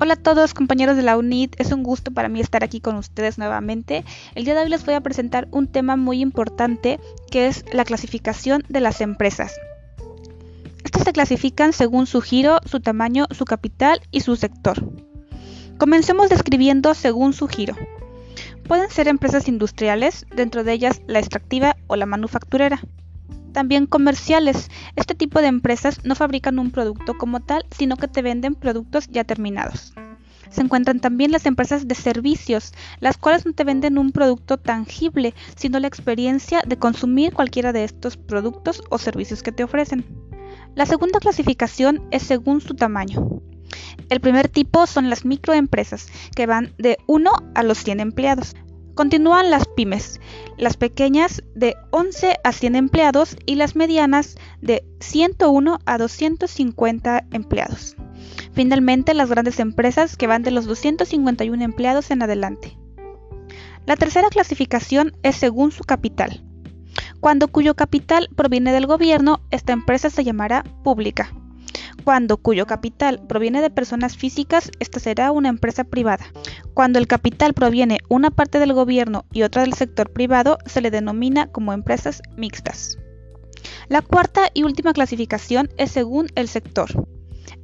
Hola a todos compañeros de la UNIT, es un gusto para mí estar aquí con ustedes nuevamente. El día de hoy les voy a presentar un tema muy importante que es la clasificación de las empresas. Estas se clasifican según su giro, su tamaño, su capital y su sector. Comencemos describiendo según su giro. Pueden ser empresas industriales, dentro de ellas la extractiva o la manufacturera. También comerciales. Este tipo de empresas no fabrican un producto como tal, sino que te venden productos ya terminados. Se encuentran también las empresas de servicios, las cuales no te venden un producto tangible, sino la experiencia de consumir cualquiera de estos productos o servicios que te ofrecen. La segunda clasificación es según su tamaño. El primer tipo son las microempresas, que van de 1 a los 100 empleados. Continúan las pymes, las pequeñas de 11 a 100 empleados y las medianas de 101 a 250 empleados. Finalmente, las grandes empresas que van de los 251 empleados en adelante. La tercera clasificación es según su capital. Cuando cuyo capital proviene del gobierno, esta empresa se llamará pública. Cuando cuyo capital proviene de personas físicas, esta será una empresa privada. Cuando el capital proviene una parte del gobierno y otra del sector privado, se le denomina como empresas mixtas. La cuarta y última clasificación es según el sector,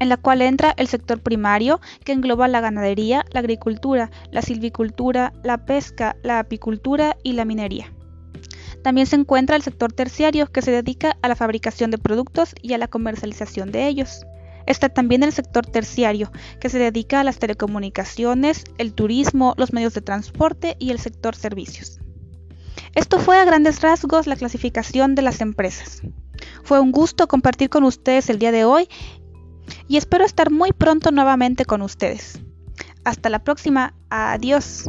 en la cual entra el sector primario, que engloba la ganadería, la agricultura, la silvicultura, la pesca, la apicultura y la minería. También se encuentra el sector terciario, que se dedica a la fabricación de productos y a la comercialización de ellos. Está también el sector terciario, que se dedica a las telecomunicaciones, el turismo, los medios de transporte y el sector servicios. Esto fue a grandes rasgos la clasificación de las empresas. Fue un gusto compartir con ustedes el día de hoy y espero estar muy pronto nuevamente con ustedes. Hasta la próxima. Adiós.